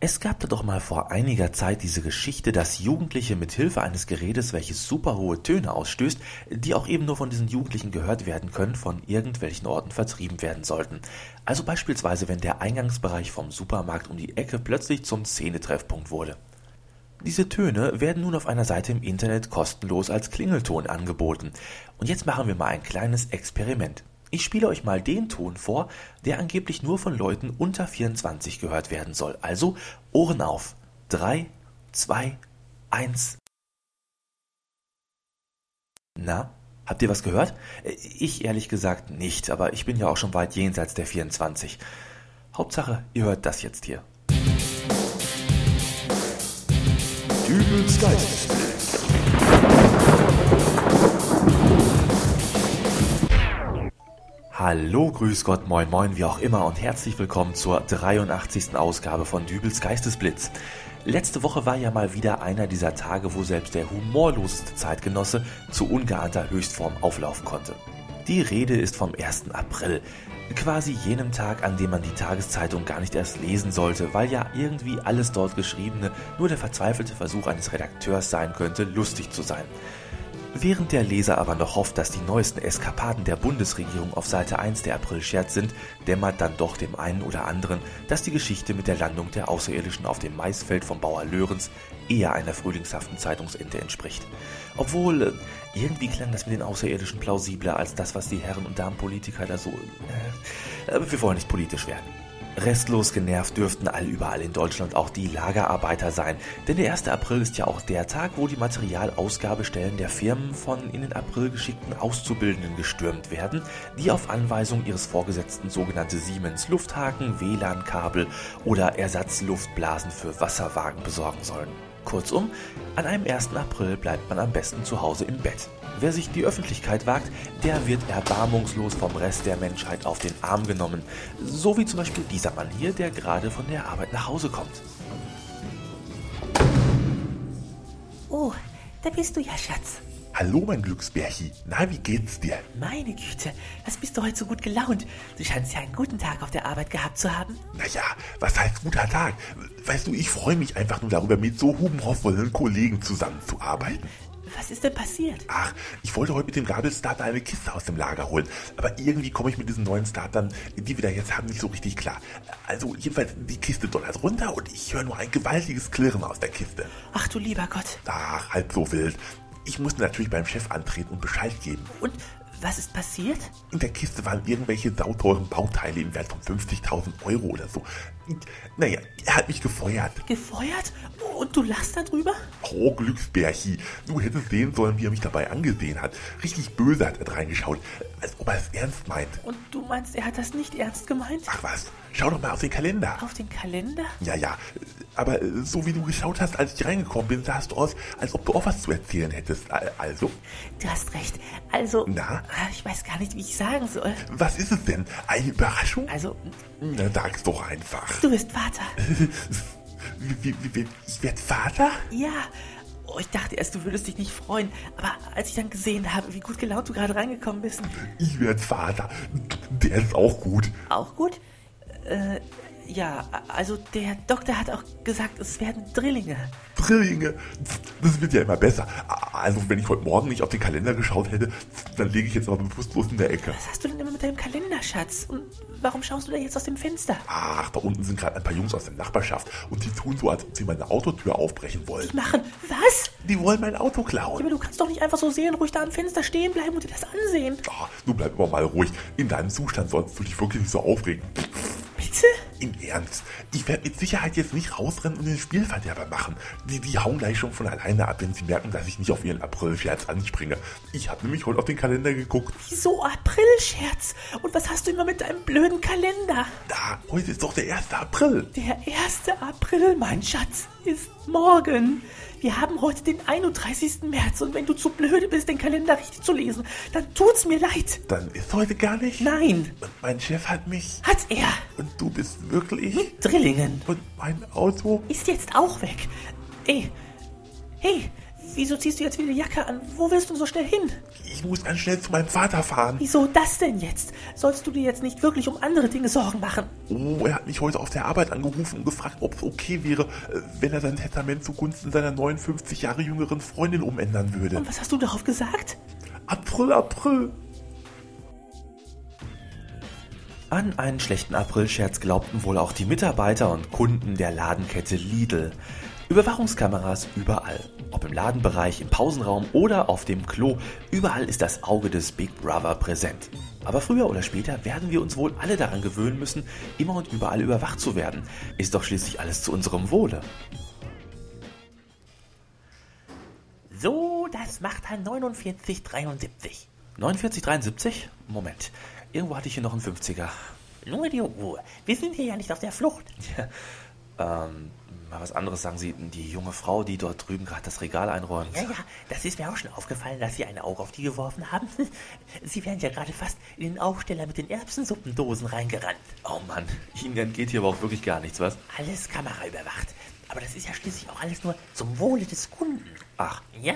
Es gab da doch mal vor einiger Zeit diese Geschichte, dass Jugendliche mit Hilfe eines Gerätes, welches super hohe Töne ausstößt, die auch eben nur von diesen Jugendlichen gehört werden können, von irgendwelchen Orten vertrieben werden sollten. Also beispielsweise, wenn der Eingangsbereich vom Supermarkt um die Ecke plötzlich zum Szenetreffpunkt wurde. Diese Töne werden nun auf einer Seite im Internet kostenlos als Klingelton angeboten. Und jetzt machen wir mal ein kleines Experiment. Ich spiele euch mal den Ton vor, der angeblich nur von Leuten unter 24 gehört werden soll. Also Ohren auf. 3, 2, 1. Na, habt ihr was gehört? Ich ehrlich gesagt nicht, aber ich bin ja auch schon weit jenseits der 24. Hauptsache, ihr hört das jetzt hier. Dübels Geistesblitz. Hallo, grüß Gott, moin moin, wie auch immer und herzlich willkommen zur 83. Ausgabe von Dübels Geistesblitz. Letzte Woche war ja mal wieder einer dieser Tage, wo selbst der humorloseste Zeitgenosse zu ungeahnter Höchstform auflaufen konnte. Die Rede ist vom 1. April, quasi jenem Tag, an dem man die Tageszeitung gar nicht erst lesen sollte, weil ja irgendwie alles dort Geschriebene nur der verzweifelte Versuch eines Redakteurs sein könnte, lustig zu sein. Während der Leser aber noch hofft, dass die neuesten Eskapaden der Bundesregierung auf Seite 1 der April-Scherz sind, dämmert dann doch dem einen oder anderen, dass die Geschichte mit der Landung der Außerirdischen auf dem Maisfeld vom Bauer Löhrens eher einer frühlingshaften Zeitungsente entspricht. Obwohl, äh, irgendwie klang das mit den Außerirdischen plausibler als das, was die Herren und Damenpolitiker da so... Äh, wir wollen nicht politisch werden. Restlos genervt dürften allüberall in Deutschland auch die Lagerarbeiter sein, denn der 1. April ist ja auch der Tag, wo die Materialausgabestellen der Firmen von in den April geschickten Auszubildenden gestürmt werden, die auf Anweisung ihres Vorgesetzten sogenannte Siemens Lufthaken, WLAN-Kabel oder Ersatzluftblasen für Wasserwagen besorgen sollen. Kurzum, an einem 1. April bleibt man am besten zu Hause im Bett. Wer sich die Öffentlichkeit wagt, der wird erbarmungslos vom Rest der Menschheit auf den Arm genommen. So wie zum Beispiel dieser Mann hier, der gerade von der Arbeit nach Hause kommt. Oh, da bist du ja, Schatz. Hallo, mein Glücksbärchi. Na, wie geht's dir? Meine Güte, was bist du heute so gut gelaunt? Du scheinst ja einen guten Tag auf der Arbeit gehabt zu haben. Naja, was heißt guter Tag? Weißt du, ich freue mich einfach nur darüber, mit so hubenhoffvollen Kollegen zusammenzuarbeiten. Was ist denn passiert? Ach, ich wollte heute mit dem Gabelstarter eine Kiste aus dem Lager holen. Aber irgendwie komme ich mit diesen neuen Startern, die wir da jetzt haben, nicht so richtig klar. Also jedenfalls, die Kiste donnert runter und ich höre nur ein gewaltiges Klirren aus der Kiste. Ach du lieber Gott. Ach, halb so wild. Ich musste natürlich beim Chef antreten und Bescheid geben. Und was ist passiert? In der Kiste waren irgendwelche sauteuren Bauteile im Wert von 50.000 Euro oder so. Naja, er hat mich gefeuert. Gefeuert? Und du lachst darüber? Oh, Glücksbärchi. Du hättest sehen sollen, wie er mich dabei angesehen hat. Richtig böse hat er reingeschaut, als ob er es ernst meint. Und du meinst, er hat das nicht ernst gemeint? Ach was, schau doch mal auf den Kalender. Auf den Kalender? Ja, ja. Aber äh, so wie du geschaut hast, als ich reingekommen bin, sahst du aus, als ob du auch was zu erzählen hättest. Also? Du hast recht. Also. Na? Ah, ich weiß gar nicht, wie ich sagen soll. Was ist es denn? Eine Überraschung? Also. Na, sag's doch einfach. Du bist Vater. ich werd Vater? Ja. Oh, ich dachte erst, du würdest dich nicht freuen. Aber als ich dann gesehen habe, wie gut gelaunt du gerade reingekommen bist. Ich werd Vater. Der ist auch gut. Auch gut? Äh, ja, also der Doktor hat auch gesagt, es werden Drillinge. Drillinge? Das wird ja immer besser. Also wenn ich heute Morgen nicht auf den Kalender geschaut hätte, dann lege ich jetzt aber bewusstlos in der Ecke. Was hast du denn immer mit deinem Kalender, Schatz? Und warum schaust du da jetzt aus dem Fenster? Ach, da unten sind gerade ein paar Jungs aus der Nachbarschaft und die tun so, als ob sie meine Autotür aufbrechen wollen. Die machen was? Die wollen mein Auto klauen. Aber du kannst doch nicht einfach so seelenruhig da am Fenster stehen bleiben und dir das ansehen. Ach, du bleib immer mal ruhig. In deinem Zustand sollst du dich wirklich nicht so aufregen. Bitte? Im Ernst. Ich werde mit Sicherheit jetzt nicht rausrennen und den Spielverderber machen. Die, die hauen gleich schon von alleine ab, wenn sie merken, dass ich nicht auf ihren April-Scherz anspringe. Ich habe nämlich heute auf den Kalender geguckt. Wieso April-Scherz? Und was hast du immer mit deinem blöden Kalender? Da, heute ist doch der 1. April. Der 1. April, mein Schatz, ist morgen. Wir haben heute den 31. März und wenn du zu blöd bist, den Kalender richtig zu lesen, dann tut's mir leid. Dann ist heute gar nicht. Nein. Und mein Chef hat mich. Hat er. Und du bist wirklich. Mit Drillingen. Und mein Auto. Ist jetzt auch weg. Ey. Hey, Wieso ziehst du jetzt wieder die Jacke an? Wo willst du so schnell hin? Ich muss ganz schnell zu meinem Vater fahren. Wieso das denn jetzt? Sollst du dir jetzt nicht wirklich um andere Dinge Sorgen machen? Oh, er hat mich heute auf der Arbeit angerufen und gefragt, ob es okay wäre, äh, wenn er sein Testament zugunsten seiner 59 Jahre jüngeren Freundin umändern würde. Und was hast du darauf gesagt? April, April. An einen schlechten Aprilscherz glaubten wohl auch die Mitarbeiter und Kunden der Ladenkette Lidl. Überwachungskameras überall. Ob im Ladenbereich, im Pausenraum oder auf dem Klo, überall ist das Auge des Big Brother präsent. Aber früher oder später werden wir uns wohl alle daran gewöhnen müssen, immer und überall überwacht zu werden. Ist doch schließlich alles zu unserem Wohle. So, das macht dann 4973. 4973? Moment. Irgendwo hatte ich hier noch einen 50er. Nur die Ruhe. Wir sind hier ja nicht auf der Flucht. Ja, ähm, mal was anderes sagen Sie. Die junge Frau, die dort drüben gerade das Regal einräumt. Ja, ja, das ist mir auch schon aufgefallen, dass Sie ein Auge auf die geworfen haben. Sie wären ja gerade fast in den Aufsteller mit den Erbsensuppendosen reingerannt. Oh Mann, Ihnen entgeht hier aber auch wirklich gar nichts, was? Alles kameraüberwacht. Aber das ist ja schließlich auch alles nur zum Wohle des Kunden. Ach, Ja,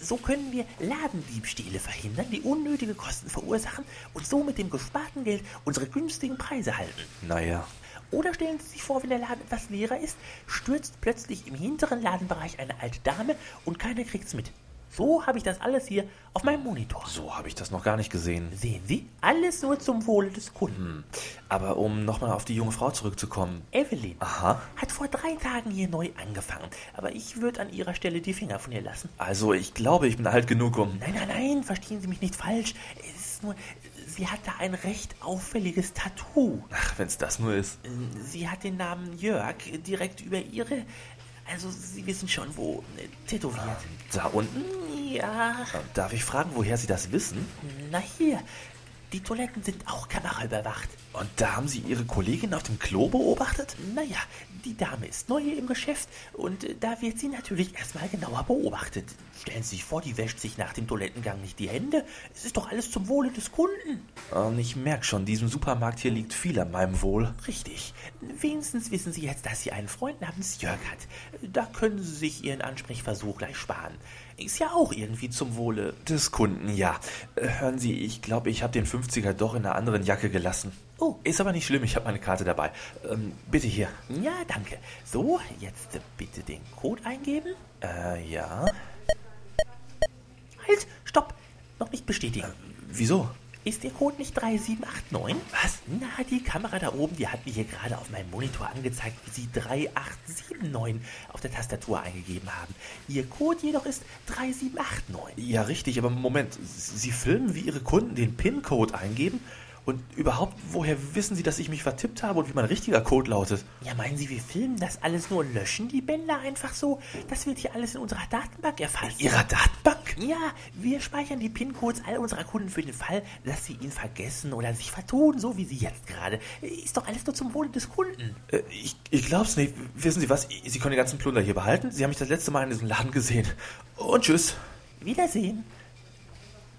so können wir Ladendiebstähle verhindern, die unnötige Kosten verursachen und so mit dem gesparten Geld unsere günstigen Preise halten. naja. Oder stellen Sie sich vor, wenn der Laden etwas leerer ist, stürzt plötzlich im hinteren Ladenbereich eine alte Dame und keiner kriegt's mit. So habe ich das alles hier auf meinem Monitor. So habe ich das noch gar nicht gesehen. Sehen Sie, alles nur zum Wohle des Kunden. Aber um nochmal auf die junge Frau zurückzukommen. Evelyn Aha. hat vor drei Tagen hier neu angefangen, aber ich würde an ihrer Stelle die Finger von ihr lassen. Also, ich glaube, ich bin alt genug, um. Nein, nein, nein, verstehen Sie mich nicht falsch. Es ist nur, sie hat da ein recht auffälliges Tattoo. Ach, wenn's das nur ist. Sie hat den Namen Jörg direkt über ihre, also Sie wissen schon wo, äh, tätowiert. Da unten? Ja, Darf ich fragen, woher Sie das wissen? na hier, die Toiletten sind auch kameraüberwacht. Und da haben Sie Ihre Kollegin auf dem Klo beobachtet? Naja, die Dame ist neu hier im Geschäft und äh, da wird sie natürlich erstmal genauer beobachtet. Stellen Sie sich vor, die wäscht sich nach dem Toilettengang nicht die Hände. Es ist doch alles zum Wohle des Kunden. Und ich merke schon, diesem Supermarkt hier liegt viel an meinem Wohl. Richtig. Wenigstens wissen Sie jetzt, dass sie einen Freund namens Jörg hat. Da können Sie sich Ihren Ansprechversuch gleich sparen. Ist ja auch irgendwie zum Wohle. Des Kunden, ja. Äh, Hören Sie, ich glaube, ich habe den 50er doch in einer anderen Jacke gelassen. Oh. Ist aber nicht schlimm, ich habe meine Karte dabei. Ähm, bitte hier. Ja, danke. So, jetzt äh, bitte den Code eingeben. Äh, ja. Halt, stopp. Noch nicht bestätigen. Wieso? Ist Ihr Code nicht 3789? Was? Na, die Kamera da oben, die hat mir hier gerade auf meinem Monitor angezeigt, wie Sie 3879 auf der Tastatur eingegeben haben. Ihr Code jedoch ist 3789. Ja, richtig, aber Moment. Sie filmen, wie Ihre Kunden den PIN-Code eingeben? Und überhaupt, woher wissen Sie, dass ich mich vertippt habe und wie mein richtiger Code lautet? Ja, meinen Sie, wir filmen das alles nur und löschen die Bänder einfach so? Das wird hier alles in unserer Datenbank erfasst. Ihrer Datenbank? Ja, wir speichern die PIN-Codes all unserer Kunden für den Fall, dass sie ihn vergessen oder sich vertun, so wie Sie jetzt gerade. Ist doch alles nur zum Wohle des Kunden. Äh, ich, ich glaub's nicht. Wissen Sie was? Sie können den ganzen Plunder hier behalten. Sie haben mich das letzte Mal in diesem Laden gesehen. Und tschüss. Wiedersehen.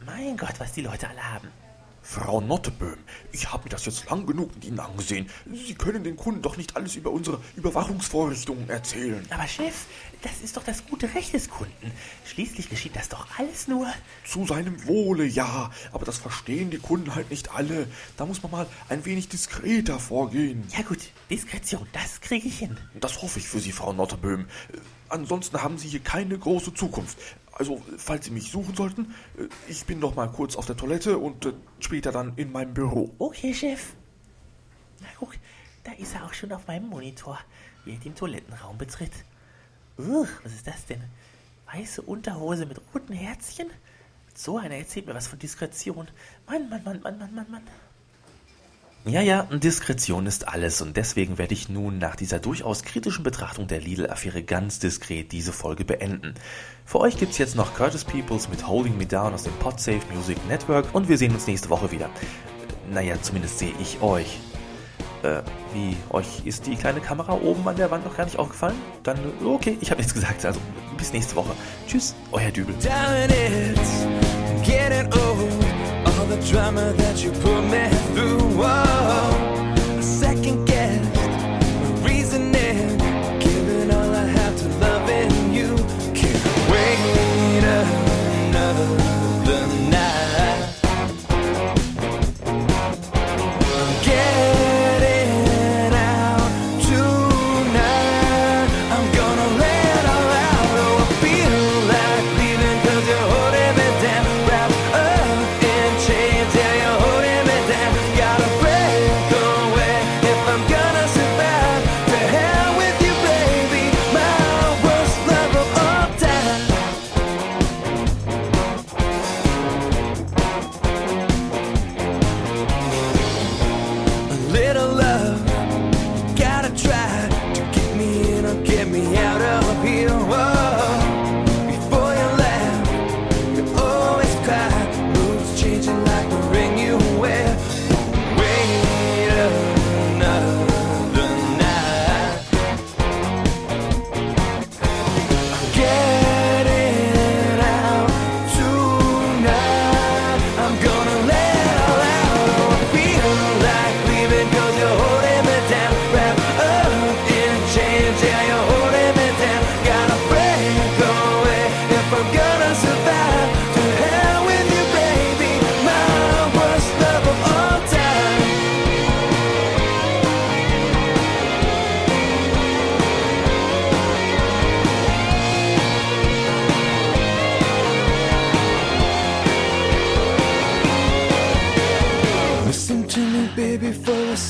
Mein Gott, was die Leute alle haben. Frau Notteböhm, ich habe mir das jetzt lang genug mit Ihnen angesehen. Sie können den Kunden doch nicht alles über unsere Überwachungsvorrichtungen erzählen. Aber Chef, das ist doch das gute Recht des Kunden. Schließlich geschieht das doch alles nur. Zu seinem Wohle, ja, aber das verstehen die Kunden halt nicht alle. Da muss man mal ein wenig diskreter vorgehen. Ja gut, Diskretion, das kriege ich hin. Das hoffe ich für Sie, Frau Notteböhm. Äh, Ansonsten haben Sie hier keine große Zukunft. Also, falls Sie mich suchen sollten, äh, ich bin noch mal kurz auf der Toilette und äh, später dann in meinem Büro. Okay, Chef. Na guck, da ist er auch schon auf meinem Monitor, wie er den Toilettenraum betritt. Uch, was ist das denn? Weiße Unterhose mit roten Herzchen? So einer erzählt mir was von Diskretion. Mann, Mann, Mann, Mann, Mann, Mann, Mann. Ja, ja, Diskretion ist alles und deswegen werde ich nun nach dieser durchaus kritischen Betrachtung der Lidl-Affäre ganz diskret diese Folge beenden. Für euch gibt's jetzt noch Curtis Peoples mit Holding Me Down aus dem Podsafe Music Network und wir sehen uns nächste Woche wieder. Naja, zumindest sehe ich euch. Äh, wie, euch ist die kleine Kamera oben an der Wand noch gar nicht aufgefallen? Dann, okay, ich habe nichts gesagt, also bis nächste Woche. Tschüss, euer Dübel. The drama that you put me through. Whoa,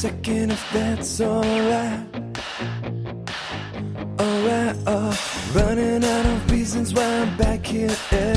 second if that's alright. Alright, oh. Running out of reasons why I'm back here. Eh?